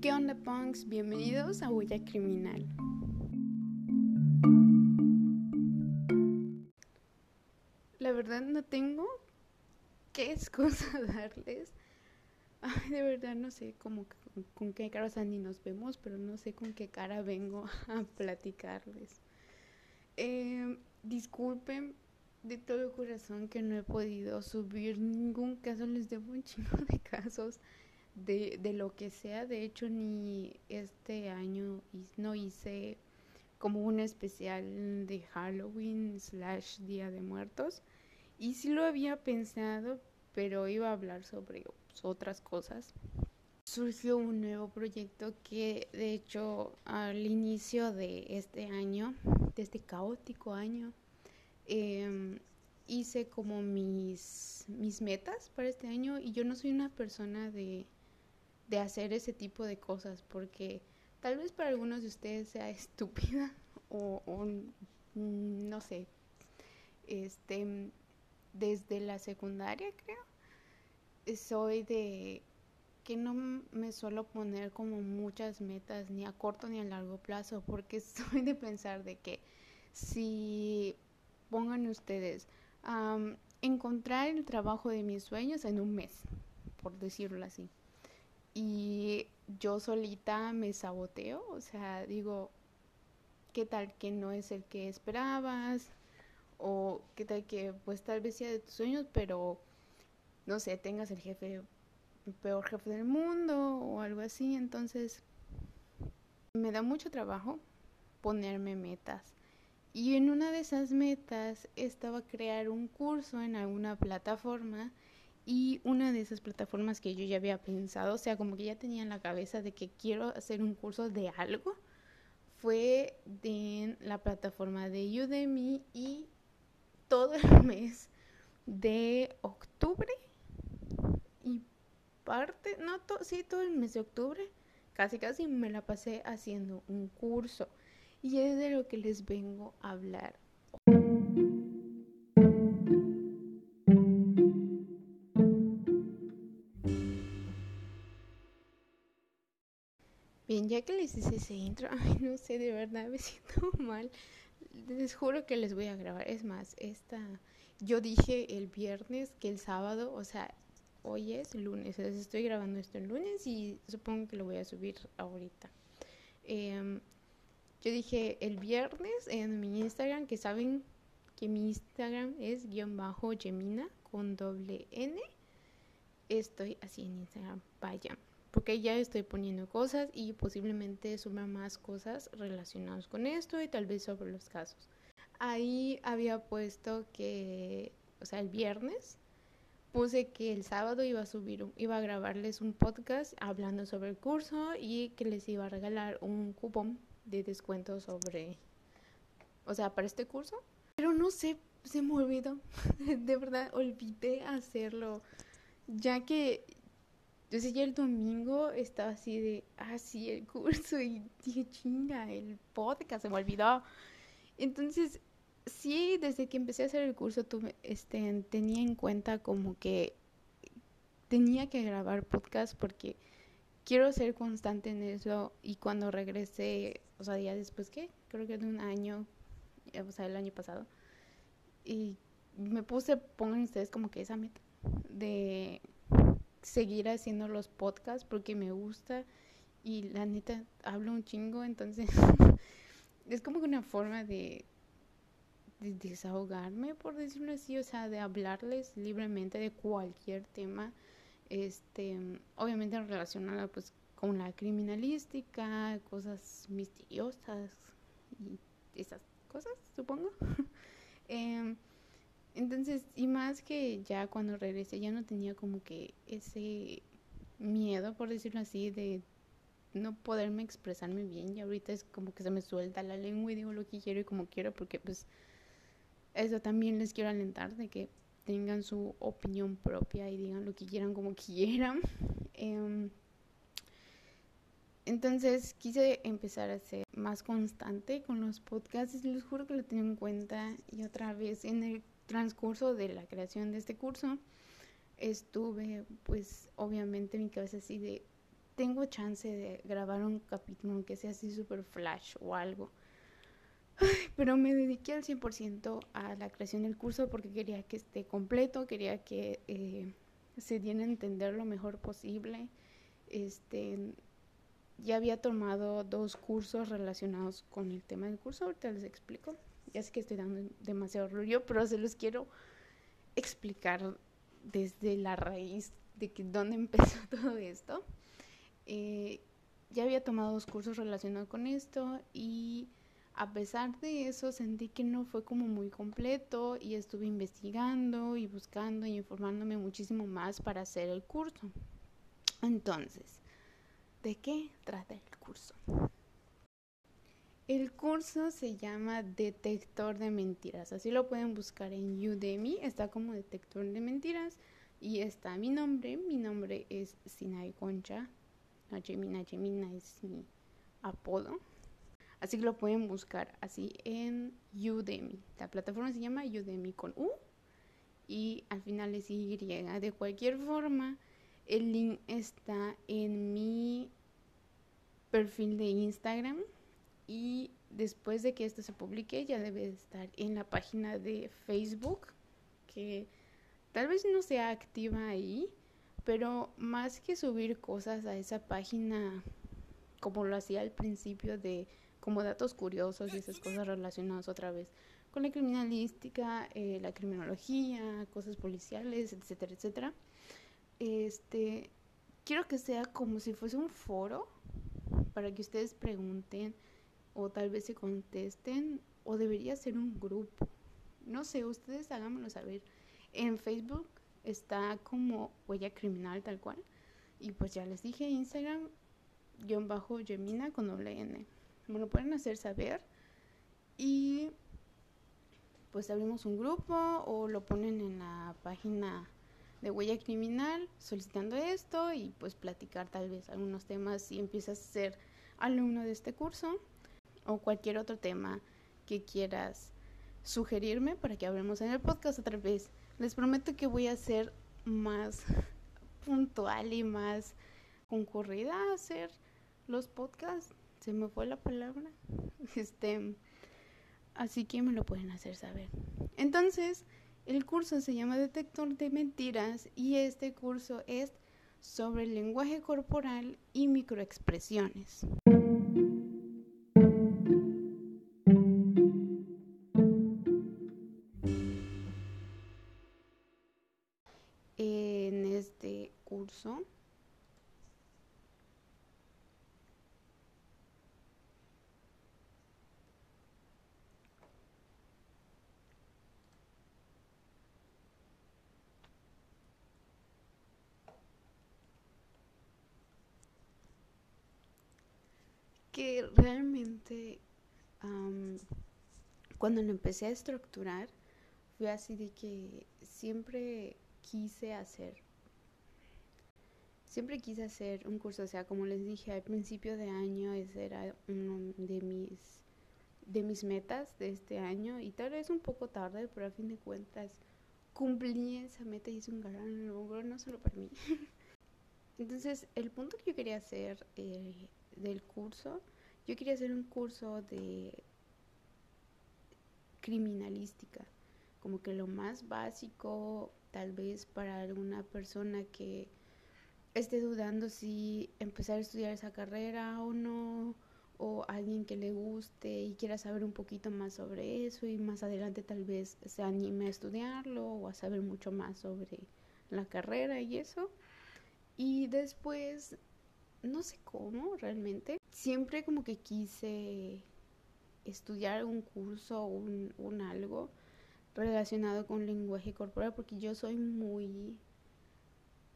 ¿Qué onda, punks? Bienvenidos a Huella Criminal. La verdad no tengo qué excusa darles. Ay, de verdad no sé cómo, con qué cara, ni nos vemos, pero no sé con qué cara vengo a platicarles. Eh, disculpen de todo corazón que no he podido subir ningún caso, les debo un chingo de casos de, de lo que sea. De hecho, ni este año no hice como un especial de Halloween slash Día de Muertos. Y sí lo había pensado, pero iba a hablar sobre otras cosas. Surgió un nuevo proyecto que de hecho al inicio de este año, de este caótico año, eh, hice como mis, mis metas para este año y yo no soy una persona de, de hacer ese tipo de cosas porque tal vez para algunos de ustedes sea estúpida o, o no sé, este, desde la secundaria creo, soy de que no me suelo poner como muchas metas ni a corto ni a largo plazo porque soy de pensar de que si pongan ustedes encontrar el trabajo de mis sueños en un mes, por decirlo así. Y yo solita me saboteo, o sea, digo, ¿qué tal que no es el que esperabas? O qué tal que pues tal vez sea de tus sueños, pero no sé, tengas el jefe, el peor jefe del mundo o algo así. Entonces, me da mucho trabajo ponerme metas. Y en una de esas metas estaba crear un curso en alguna plataforma y una de esas plataformas que yo ya había pensado, o sea, como que ya tenía en la cabeza de que quiero hacer un curso de algo, fue de la plataforma de Udemy y todo el mes de octubre y parte, no, to, sí, todo el mes de octubre, casi casi me la pasé haciendo un curso y es de lo que les vengo a hablar. Bien, ya que les hice ese intro, ay, no sé, de verdad me siento mal. Les juro que les voy a grabar. Es más, esta, yo dije el viernes que el sábado, o sea, hoy es lunes, estoy grabando esto el lunes y supongo que lo voy a subir ahorita. Eh, yo dije el viernes en mi Instagram, que saben que mi Instagram es guion bajo Gemina con doble N. Estoy así en Instagram, vaya. Porque ya estoy poniendo cosas y posiblemente suba más cosas relacionadas con esto y tal vez sobre los casos. Ahí había puesto que, o sea, el viernes puse que el sábado iba a subir, iba a grabarles un podcast hablando sobre el curso y que les iba a regalar un cupón de descuento sobre, o sea, para este curso. Pero no sé, se me olvidó. De verdad, olvidé hacerlo. Ya que, yo sé, ya el domingo estaba así de, ah, el curso. Y dije, chinga, el podcast, se me olvidó. Entonces, sí, desde que empecé a hacer el curso, tuve, este, tenía en cuenta como que tenía que grabar podcast porque quiero ser constante en eso y cuando regrese, o sea, ya después que, creo que de un año, eh, o sea, el año pasado, y me puse, pongan ustedes como que esa meta de seguir haciendo los podcasts porque me gusta y la neta hablo un chingo, entonces es como que una forma de, de desahogarme, por decirlo así, o sea, de hablarles libremente de cualquier tema este, obviamente relacionada pues con la criminalística, cosas misteriosas y esas cosas, supongo. eh, entonces, y más que ya cuando regresé ya no tenía como que ese miedo, por decirlo así, de no poderme expresarme bien y ahorita es como que se me suelta la lengua y digo lo que quiero y como quiero porque pues eso también les quiero alentar de que tengan su opinión propia y digan lo que quieran como quieran. Eh, entonces quise empezar a ser más constante con los podcasts les juro que lo tengo en cuenta y otra vez en el transcurso de la creación de este curso estuve pues obviamente mi cabeza así de tengo chance de grabar un capítulo que sea así super flash o algo. pero me dediqué al 100% a la creación del curso porque quería que esté completo, quería que eh, se diera a entender lo mejor posible. Este, ya había tomado dos cursos relacionados con el tema del curso, ahorita les explico. Ya sé que estoy dando demasiado rollo, pero se los quiero explicar desde la raíz de que dónde empezó todo esto. Eh, ya había tomado dos cursos relacionados con esto y a pesar de eso sentí que no fue como muy completo y estuve investigando y buscando y informándome muchísimo más para hacer el curso. Entonces, ¿de qué trata el curso? El curso se llama Detector de Mentiras. Así lo pueden buscar en Udemy. Está como Detector de Mentiras. Y está mi nombre. Mi nombre es Sinai Concha. Najemina Jemina es mi apodo. Así que lo pueden buscar así en Udemy. La plataforma se llama Udemy con U. Y al final es Y. De cualquier forma, el link está en mi perfil de Instagram y después de que esto se publique ya debe estar en la página de Facebook que tal vez no sea activa ahí, pero más que subir cosas a esa página como lo hacía al principio de como datos curiosos y esas cosas relacionadas otra vez con la criminalística, eh, la criminología, cosas policiales, etcétera, etcétera. Este, quiero que sea como si fuese un foro para que ustedes pregunten o tal vez se contesten o debería ser un grupo. No sé, ustedes háganmelo saber. En Facebook está como huella criminal tal cual. Y pues ya les dije, Instagram, guion bajo Gemina con doble N. Me lo pueden hacer saber. Y pues abrimos un grupo o lo ponen en la página de huella criminal solicitando esto y pues platicar tal vez algunos temas si empiezas a ser alumno de este curso o cualquier otro tema que quieras sugerirme para que hablemos en el podcast otra vez. Les prometo que voy a ser más puntual y más concurrida a hacer los podcasts. Se me fue la palabra. Este, así que me lo pueden hacer saber. Entonces, el curso se llama Detector de Mentiras y este curso es sobre lenguaje corporal y microexpresiones. Que realmente cuando lo empecé a estructurar fue así de que siempre quise hacer siempre quise hacer un curso, o sea, como les dije al principio de año, ese era uno de mis de mis metas de este año y tal vez un poco tarde, pero a fin de cuentas cumplí esa meta y hice un gran logro, no solo para mí. Entonces, el punto que yo quería hacer eh, del curso, yo quería hacer un curso de criminalística, como que lo más básico, tal vez para alguna persona que esté dudando si empezar a estudiar esa carrera o no, o alguien que le guste y quiera saber un poquito más sobre eso y más adelante tal vez se anime a estudiarlo o a saber mucho más sobre la carrera y eso. Y después, no sé cómo realmente, siempre como que quise estudiar un curso o un, un algo relacionado con lenguaje corporal porque yo soy muy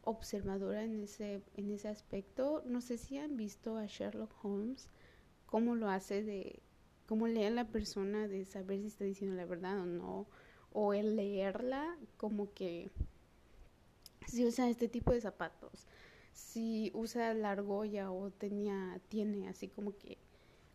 observadora en ese, en ese aspecto. No sé si han visto a Sherlock Holmes, cómo lo hace de, cómo lee a la persona de saber si está diciendo la verdad o no, o el leerla como que si usa este tipo de zapatos, si usa la argolla o tenía, tiene así como que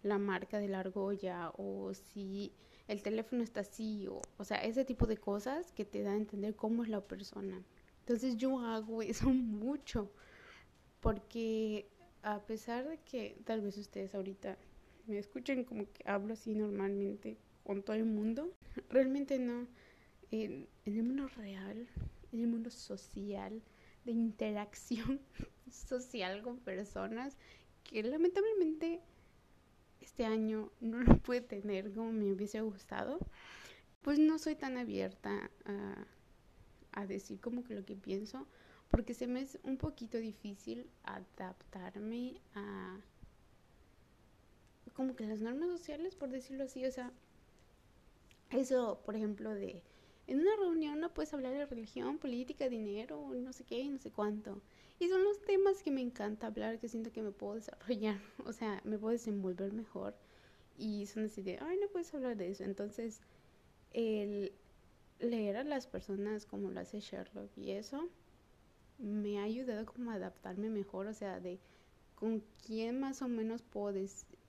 la marca de la argolla o si el teléfono está así, o, o sea, ese tipo de cosas que te da a entender cómo es la persona. Entonces yo hago eso mucho, porque a pesar de que tal vez ustedes ahorita me escuchen como que hablo así normalmente con todo el mundo, realmente no. En, en el mundo real, en el mundo social, de interacción social con personas, que lamentablemente este año no lo pude tener como me hubiese gustado, pues no soy tan abierta a, decir como que lo que pienso, porque se me es un poquito difícil adaptarme a como que las normas sociales, por decirlo así, o sea, eso, por ejemplo, de en una reunión no puedes hablar de religión, política, dinero, no sé qué, no sé cuánto. Y son los temas que me encanta hablar, que siento que me puedo desarrollar, o sea, me puedo desenvolver mejor. Y son así de, ay, no puedes hablar de eso. Entonces, el leer a las personas como lo hace Sherlock y eso, me ha ayudado como a adaptarme mejor, o sea, de con quién más o menos puedo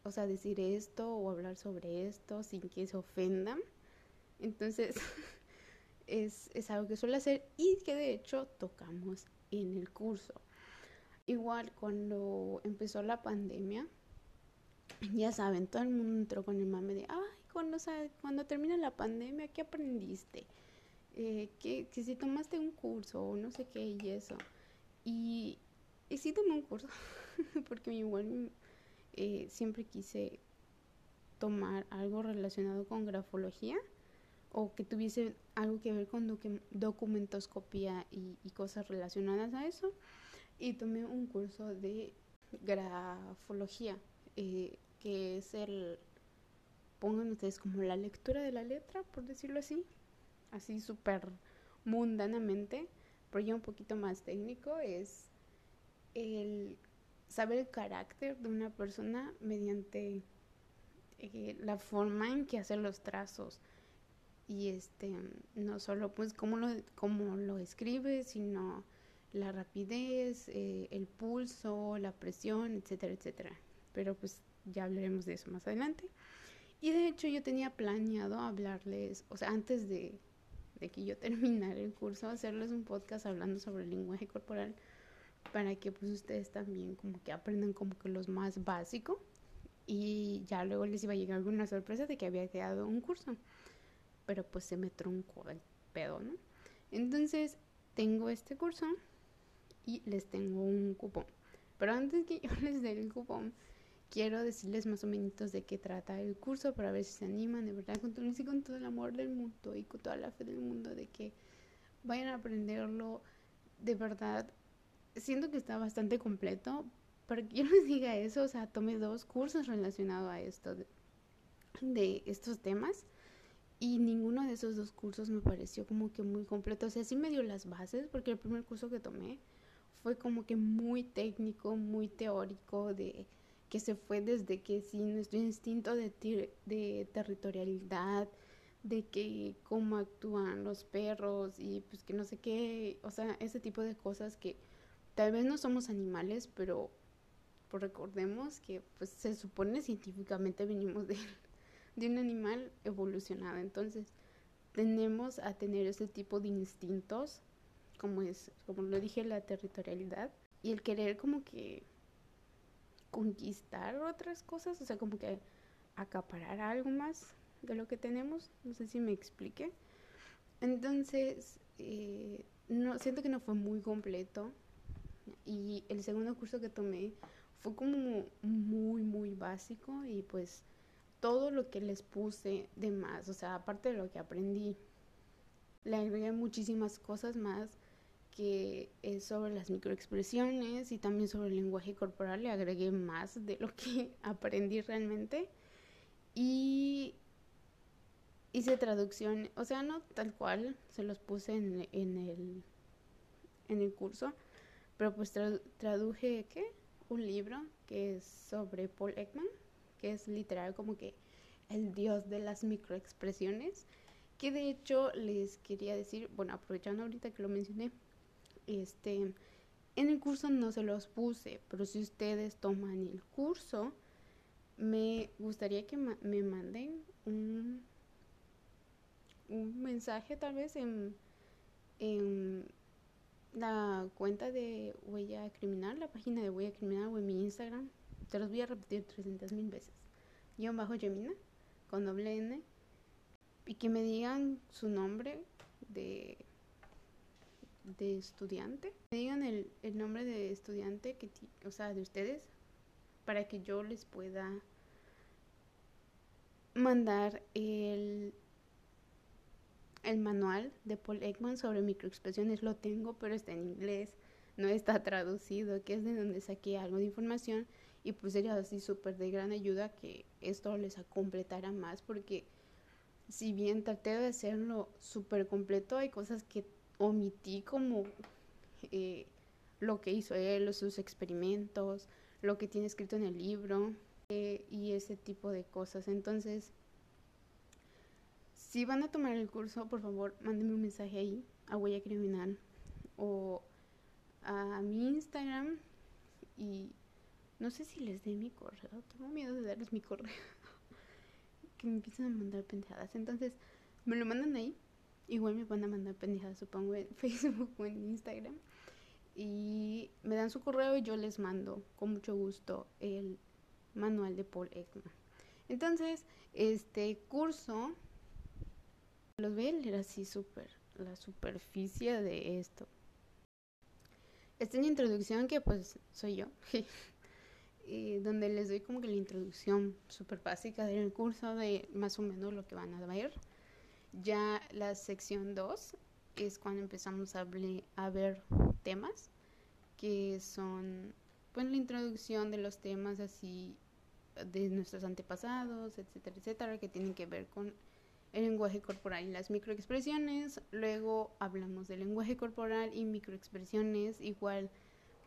o sea, decir esto o hablar sobre esto sin que se ofendan. Entonces, es, algo que suelo hacer y que de hecho tocamos en el curso. Igual cuando empezó la pandemia, ya saben, todo el mundo entró con el mame de, ay, cuando, cuando termina la pandemia, ¿qué aprendiste? Eh, que, si tomaste un curso o no sé qué y eso. Y, y sí tomé un curso, porque igual eh, siempre quise tomar algo relacionado con grafología o que tuviese algo que ver con documentoscopía y, cosas relacionadas a eso. Y tomé un curso de grafología, eh, que es el, pongan ustedes como la lectura de la letra, por decirlo así, así súper mundanamente, pero ya un poquito más técnico, es el saber el carácter de una persona mediante eh, la forma en que hace los trazos y este no solo pues cómo lo, cómo lo escribe, sino la rapidez, eh, el pulso, la presión, etcétera, etcétera. Pero pues ya hablaremos de eso más adelante. Y de hecho yo tenía planeado hablarles, o sea, antes de, de que yo terminara el curso, hacerles un podcast hablando sobre el lenguaje corporal para que pues ustedes también como que aprendan como que los más básico y ya luego les iba a llegar alguna sorpresa de que había quedado un curso pero pues se me truncó el pedo, ¿no? Entonces tengo este curso y les tengo un cupón. Pero antes que yo les dé el cupón, quiero decirles más o menos de qué trata el curso para ver si se animan, de verdad, con todo, con todo el amor del mundo y con toda la fe del mundo de que vayan a aprenderlo de verdad. Siento que está bastante completo. Para que yo les diga eso, o sea, tomé dos cursos relacionados a esto, de estos temas. Y ninguno de esos dos cursos me pareció como que muy completo. O sea, sí me dio las bases, porque el primer curso que tomé fue como que muy técnico, muy teórico, de que se fue desde que sí, nuestro instinto de, de territorialidad, de que cómo actúan los perros y pues que no sé qué, o sea, ese tipo de cosas que tal vez no somos animales, pero pues recordemos que pues se supone científicamente venimos de de un animal evolucionado. Entonces, tenemos a tener ese tipo de instintos, como es, como lo dije, la territorialidad y el querer como que conquistar otras cosas, o sea, como que acaparar algo más de lo que tenemos. No sé si me explique. Entonces, eh, no, siento que no fue muy completo. Y el segundo curso que tomé fue como muy, muy básico y pues todo lo que les puse de más, o sea, aparte de lo que aprendí, le agregué muchísimas cosas más que es sobre las microexpresiones y también sobre el lenguaje corporal, le agregué más de lo que aprendí realmente. Y hice traducción, o sea, no tal cual, se los puse en, el, en el curso, pero pues traduje, ¿qué? Un libro que es sobre Paul Ekman que es literal como que el dios de las microexpresiones, que de hecho les quería decir, bueno, aprovechando ahorita que lo mencioné, este, en el curso no se los puse, pero si ustedes toman el curso, me gustaría que me manden un, un mensaje tal vez en, en la cuenta de Huella Criminal, la página de Huella Criminal o en mi Instagram. Te los voy a repetir 300 mil veces. Yo bajo Yemina con doble N y que me digan su nombre de, de estudiante. Me digan el, el nombre de estudiante, que, o sea, de ustedes, para que yo les pueda mandar el, el manual de Paul Ekman sobre microexpresiones. Lo tengo, pero está en inglés, no está traducido, que es de donde saqué algo de información. Y pues sería así súper de gran ayuda que esto les completara más, porque si bien traté de hacerlo súper completo, hay cosas que omití como eh, lo que hizo él, sus experimentos, lo que tiene escrito en el libro eh, y ese tipo de cosas. Entonces, si van a tomar el curso, por favor, mándenme un mensaje ahí a Huella Criminal o a mi Instagram y no sé si les dé mi correo. Tengo miedo de darles mi correo. que me empiecen a mandar pendejadas. Entonces, me lo mandan ahí. Igual me van a mandar pendejadas, supongo, en Facebook o en Instagram. Y me dan su correo y yo les mando con mucho gusto el manual de Paul Ekman. Entonces, este curso los voy a leer así súper, la superficie de esto. Esta es una introducción que pues soy yo. y donde les doy como que la introducción súper básica del curso de más o menos lo que van a ver. Ya la sección 2 es cuando empezamos a, a ver temas que son pues la introducción de los temas así de nuestros antepasados, etcétera, etcétera, que tienen que ver con el lenguaje corporal y las microexpresiones. Luego hablamos del lenguaje corporal y microexpresiones, igual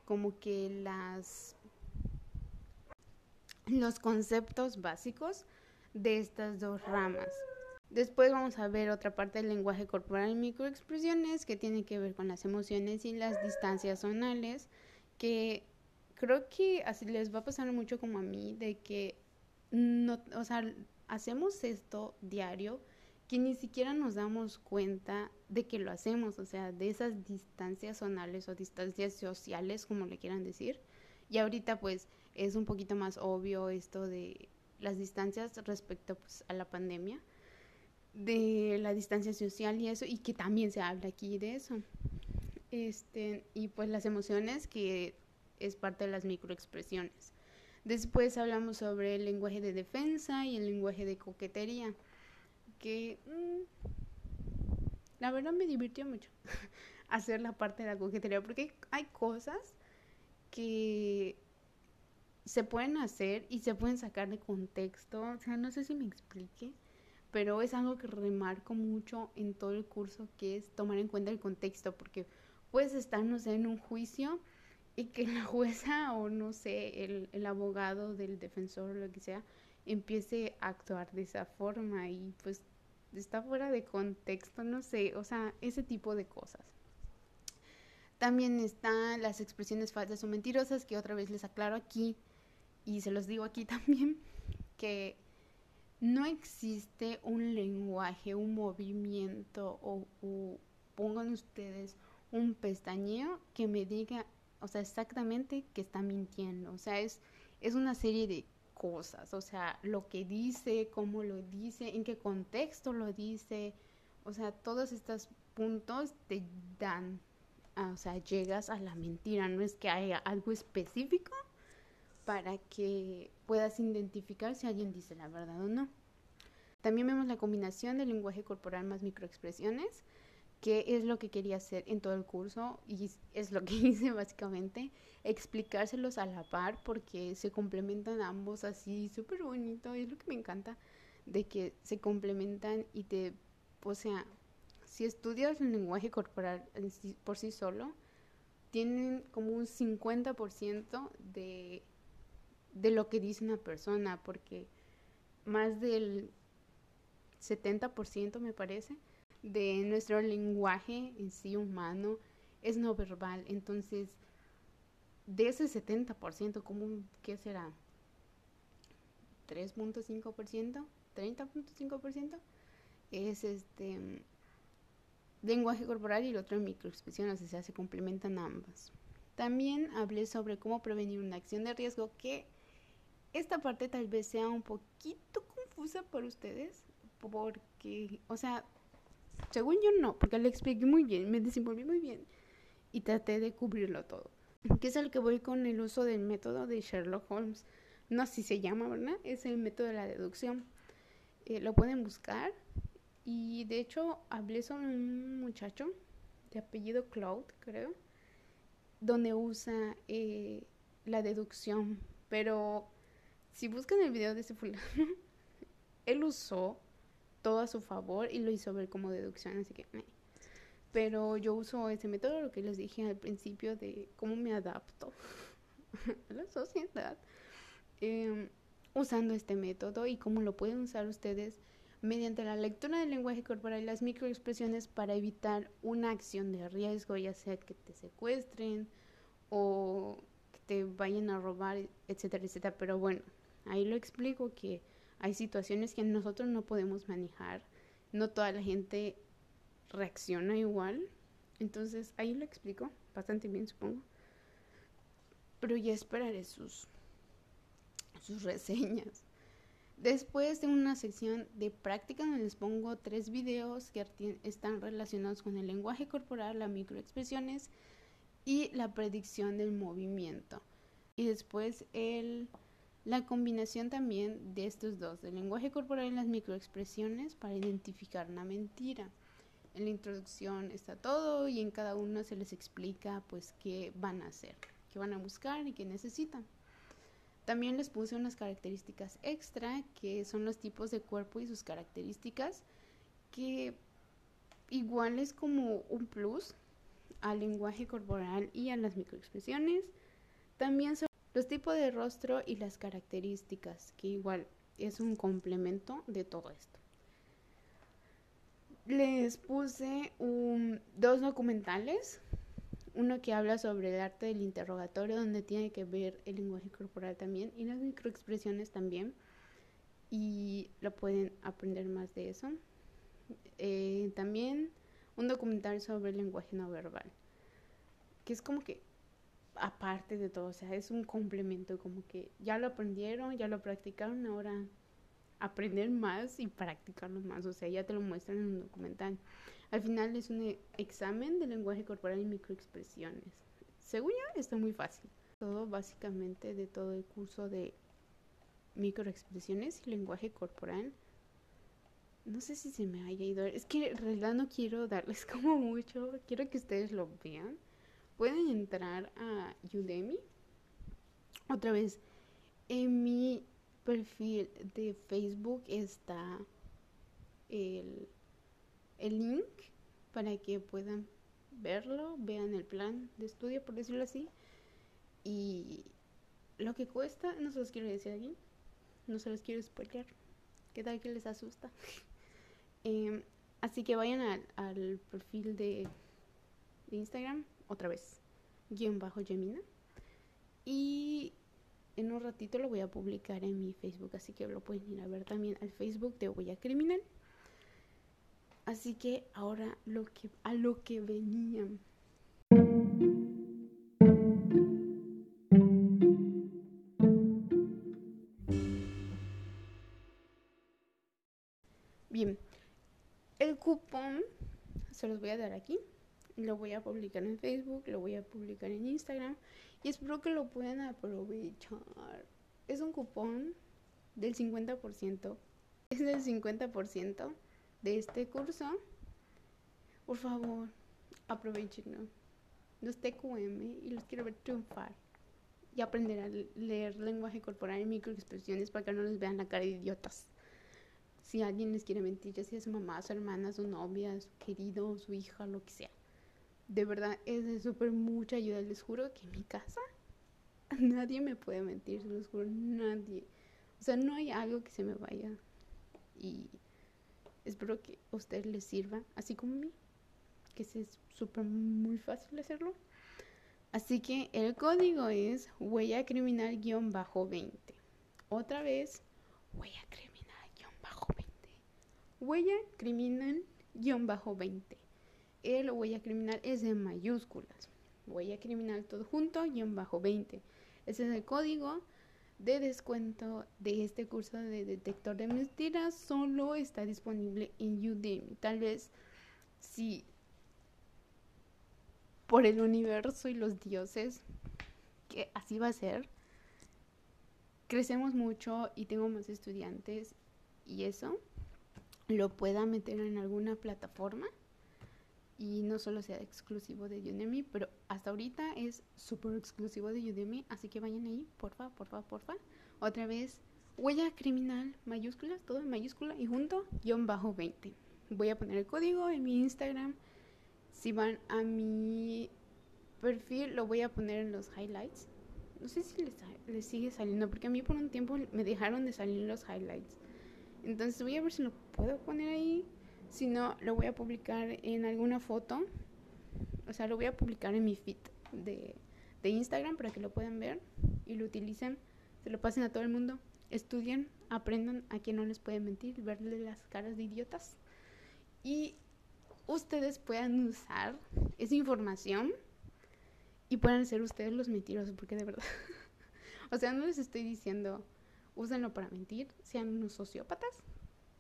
como que las los conceptos básicos de estas dos ramas. Después vamos a ver otra parte del lenguaje corporal y microexpresiones que tiene que ver con las emociones y las distancias zonales, que creo que así les va a pasar mucho como a mí, de que no, o sea, hacemos esto diario, que ni siquiera nos damos cuenta de que lo hacemos, o sea, de esas distancias zonales o distancias sociales, como le quieran decir. Y ahorita pues es un poquito más obvio esto de las distancias respecto pues, a la pandemia, de la distancia social y eso, y que también se habla aquí de eso. Este, y pues las emociones, que es parte de las microexpresiones. Después hablamos sobre el lenguaje de defensa y el lenguaje de coquetería, que mm, la verdad me divirtió mucho hacer la parte de la coquetería, porque hay cosas que se pueden hacer y se pueden sacar de contexto. O sea, no sé si me explique, pero es algo que remarco mucho en todo el curso, que es tomar en cuenta el contexto, porque puedes estar, no sé, en un juicio y que la jueza o no sé, el, el abogado del defensor o lo que sea, empiece a actuar de esa forma y pues está fuera de contexto, no sé, o sea, ese tipo de cosas. También están las expresiones falsas o mentirosas, que otra vez les aclaro aquí, y se los digo aquí también, que no existe un lenguaje, un movimiento o, pongan ustedes un pestañeo que me diga, o sea, exactamente que está mintiendo. O sea, es, es una serie de cosas, o sea, lo que dice, cómo lo dice, en qué contexto lo dice, o sea, todos estos puntos te dan, o sea, llegas a la mentira, no es que haya algo específico para que puedas identificar si alguien dice la verdad o no. También vemos la combinación del lenguaje corporal más microexpresiones, que es lo que quería hacer en todo el curso y es lo que hice básicamente, explicárselos a la par porque se complementan ambos así súper bonito, y es lo que me encanta de que se complementan y te, o sea, si estudias el lenguaje corporal por sí solo, tienen como un 50% de de lo que dice una persona, porque más del 70% me parece de nuestro lenguaje en sí humano es no verbal. Entonces, de ese 70%, ¿cómo, ¿qué será? ¿3.5%? ¿30.5%? es este lenguaje corporal y el otro microexpresiones, o sea, se complementan ambas. También hablé sobre cómo prevenir una acción de riesgo, que esta parte tal vez sea un poquito confusa para ustedes, porque, o sea, según yo no, porque le expliqué muy bien, me desenvolví muy bien y traté de cubrirlo todo. Que es el que voy con el uso del método de Sherlock Holmes. No así se llama, ¿verdad? Es el método de la deducción. Eh, lo pueden buscar. Y de hecho hablé sobre un muchacho de apellido Cloud, creo, donde usa eh, la deducción. Pero si buscan el video de ese fulano, él usó todo a su favor y lo hizo ver como deducción, así que... Pero yo uso ese método, lo que les dije al principio de cómo me adapto a la sociedad, em, usando este método y cómo lo pueden usar ustedes mediante la lectura del lenguaje corporal y las microexpresiones para evitar una acción de riesgo, ya sea que te secuestren o que te vayan a robar, etcétera, etcétera. Pero bueno, ahí lo explico que hay situaciones que nosotros no podemos manejar. No toda la gente reacciona igual. Entonces ahí lo explico bastante bien, supongo. Pero ya esperaré sus, sus reseñas. Después de una sección de práctica donde les pongo tres videos que están relacionados con el lenguaje corporal, las microexpresiones y la predicción del movimiento. Y después el la combinación también de estos dos, del lenguaje corporal y las microexpresiones para identificar una mentira. En la introducción está todo y en cada uno se les explica pues qué van a hacer, qué van a buscar y qué necesitan. También les puse unas características extra que son los tipos de cuerpo y sus características que igual es como un plus al lenguaje corporal y a las microexpresiones. También los tipos de rostro y las características, que igual es un complemento de todo esto. Les puse dos documentales, uno que habla sobre el arte del interrogatorio, donde tiene que ver el lenguaje corporal también y las microexpresiones también, y lo pueden aprender más de eso. Eh, también un documental sobre el lenguaje no verbal, que es como que aparte de todo, o sea, es un complemento, como que ya lo aprendieron, ya lo practicaron, ahora aprender más y practicarlo más, o sea, ya te lo muestran en un documental. Al final es un examen de lenguaje corporal y microexpresiones. Según yo, está muy fácil. Todo básicamente de todo el curso de microexpresiones y lenguaje corporal. No sé si se me haya ido. Es que en realidad no quiero darles como mucho. Quiero que ustedes lo vean pueden entrar a Udemy. Otra vez, en mi perfil de Facebook está el, el link para que puedan verlo, vean el plan de estudio, por decirlo así. Y lo que cuesta, no se los quiero decir aquí, no se los quiero spoiler. ¿Qué tal que les asusta? Em, así que vayan al, al perfil de, de Instagram otra vez, guion bajo Gemina. Y en un ratito lo voy a publicar en mi Facebook, así que lo pueden ir a ver también al Facebook de Huella Criminal. Así que ahora lo que a lo que venían. Bien, el cupón se los voy a dar aquí lo voy a publicar en Facebook, lo voy a publicar en Instagram y espero que lo puedan aprovechar. Es un cupón del 50%. Es del 50% de este curso. Por favor, aprovechenlo. Los TQM y los quiero ver triunfar y aprender a leer lenguaje corporal y microexpresiones para que no les vean la cara de idiotas. Si alguien les quiere mentir, ya sea su mamá, su hermana, su novia, su querido, su hija, lo que sea de verdad es de súper mucha ayuda. Les juro que en mi casa nadie me puede mentir, se los juro, nadie. O sea, no hay algo que se me vaya. Y espero que a ustedes les sirva, así como a mí, que es súper muy fácil hacerlo. Así que el código es huella criminal-20. Otra vez, huella criminal-20. Huella criminal guion bajo 20. El huella criminal es de mayúsculas. Huella criminal todo junto guion bajo 20. Ese es el código de descuento de este curso de detector de mentiras. Solo está disponible en Udemy. Tal vez si por el universo y los dioses, que así va a ser, crecemos mucho y tengo más estudiantes y eso lo pueda meter en alguna plataforma y no solo sea exclusivo de Udemy, pero hasta ahorita es súper exclusivo de Udemy, así que vayan ahí, porfa, porfa, porfa. Otra vez, huella criminal, mayúsculas, todo en mayúscula y junto, guion bajo 20. Voy a poner el código en mi Instagram. Si van a mi perfil, lo voy a poner en los highlights. No sé si les, les sigue saliendo, porque a mí por un tiempo me dejaron de salir los highlights. Entonces voy a ver si lo puedo poner ahí. Si no, lo voy a publicar en alguna foto. O sea, lo voy a publicar en mi feed de, de Instagram para que lo puedan ver y lo utilicen. Se lo pasen a todo el mundo. Estudien, aprendan a quien no les puede mentir, verle las caras de idiotas. Y ustedes puedan usar esa información y puedan ser ustedes los mentirosos, porque de verdad. o sea, no les estoy diciendo úsenlo para mentir, sean unos sociópatas,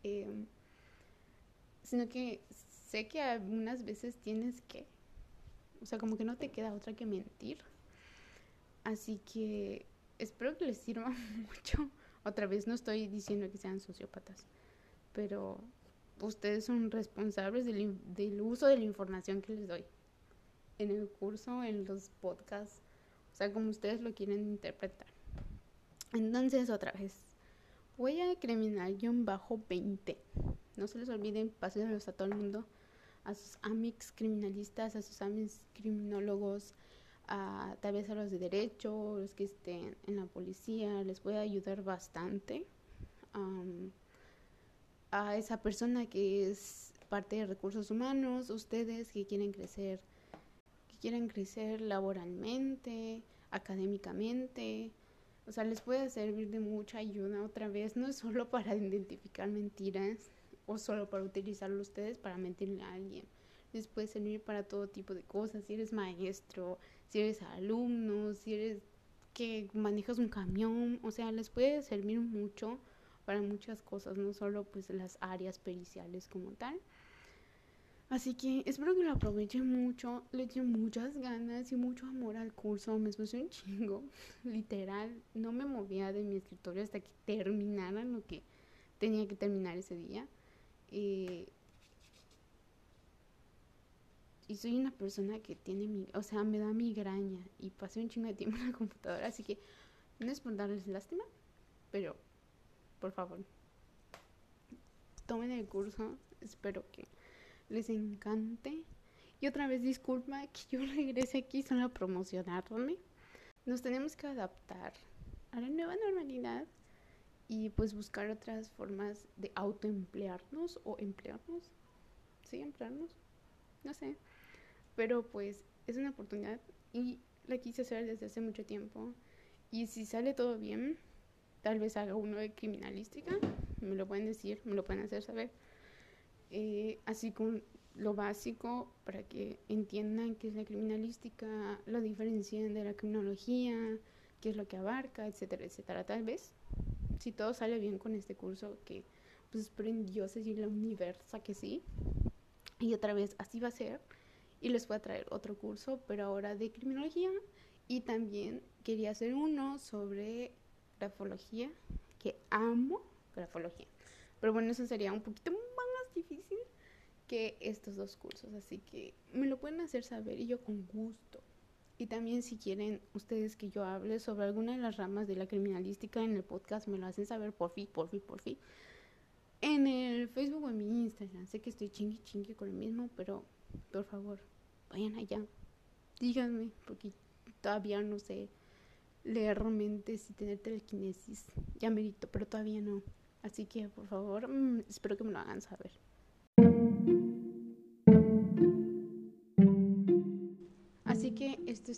em, sino que sé que algunas veces tienes que, o sea, como que no te queda otra que mentir. Así que espero que les sirva mucho. Otra vez no estoy diciendo que sean sociópatas, pero ustedes son responsables del, uso de la información que les doy en el curso, en los podcasts, o sea, como ustedes lo quieren interpretar. Entonces, otra vez, huella criminal-20. No se les olviden, pásenlos a todo el mundo, a sus amics criminalistas, a sus amics criminólogos, a, tal vez a los de derecho, los que estén en la policía, les puede ayudar bastante. a esa persona que es parte de recursos humanos, ustedes que quieren crecer, que quieren crecer laboralmente, académicamente, o sea, les puede servir de mucha ayuda otra vez, no es solo para identificar mentiras o solo para utilizarlo ustedes para mentirle a alguien. Les puede servir para todo tipo de cosas, si eres maestro, si eres alumno, si eres que manejas un camión, o sea, les puede servir mucho para muchas cosas, no solo pues las áreas periciales como tal. Así que espero que lo aprovechen mucho, le echen muchas ganas y mucho amor al curso. Me esforcé un chingo, literal. No me movía de mi escritorio hasta que terminara lo que tenía que terminar ese día. Eh, y soy una persona que tiene mi, o sea, me da migraña y pasé un chingo de tiempo en la computadora, así que no es por darles lástima, pero por favor, tomen el curso, espero que les encante. Y otra vez disculpa que yo regrese aquí solo a promocionarme. Nos tenemos que adaptar a la nueva normalidad y pues buscar otras formas de autoemplearnos o emplearnos. Sí, emplearnos. No sé. Pero pues es una oportunidad y la quise hacer desde hace mucho tiempo. Y si sale todo bien, tal vez haga uno de criminalística. Me lo pueden decir, me lo pueden hacer saber. Eh, así con lo básico para que entiendan qué es la criminalística, lo diferencian de la criminología, qué es lo que abarca, etcétera, etcétera. Tal vez, si todo sale bien con este curso, que pues espero en dioses y la universa que sí. Y otra vez, así va a ser. Y les voy a traer otro curso, pero ahora de criminología. Y también quería hacer uno sobre grafología, que amo grafología. Pero bueno, eso sería un poquito difícil que estos dos cursos, así que me lo pueden hacer saber y yo con gusto. Y también si quieren ustedes que yo hable sobre alguna de las ramas de la criminalística en el podcast, me lo hacen saber por fin, por fin, por fin. En el Facebook o en mi Instagram. Sé que estoy chingui chingue con el mismo, pero por favor, vayan allá. Díganme, porque todavía no sé leer mentes y tener telequinesis. Ya merito, pero todavía no. Así que por favor, mm, espero que me lo hagan saber.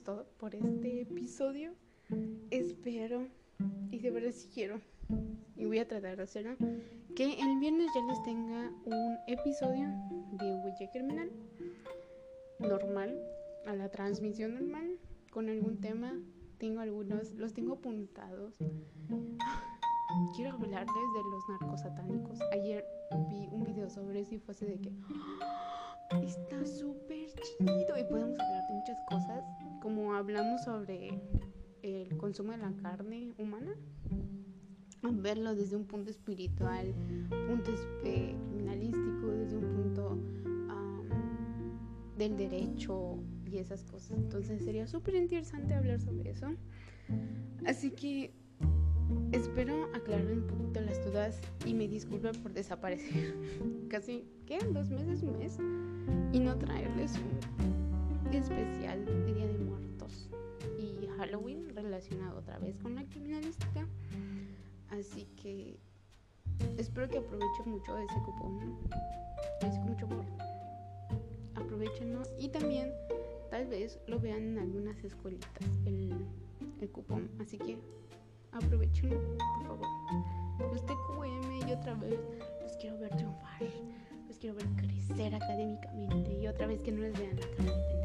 Todo por este episodio. Espero y de verdad si quiero y voy a tratar de hacerlo, que el viernes ya les tenga un episodio de Huella Criminal normal, a la transmisión normal, con algún tema. Tengo algunos, los tengo apuntados. Quiero hablarles de los narcos satánicos. Ayer vi un video sobre eso y fue así de que ¡Ah! está súper chido y podemos hablar de muchas cosas, como hablamos sobre el consumo de la carne humana verlo desde un punto espiritual, punto criminalístico, desde un punto del derecho y esas cosas. Entonces sería súper interesante hablar sobre eso. Así que espero aclarar un poquito las dudas y me disculpen por desaparecer casi, ¿qué? ¿Dos meses, un mes? Y no traerles un especial de Día de Halloween relacionado otra vez con la criminalística. Así que espero que aprovechen mucho ese cupón. Les mucho amor. Aprovechenlo y también tal vez lo vean en algunas escuelitas el, el cupón. Así que aprovechenlo, por favor. Los TQM y otra vez los quiero ver triunfar. Los quiero ver crecer académicamente y otra vez que no les vean la cara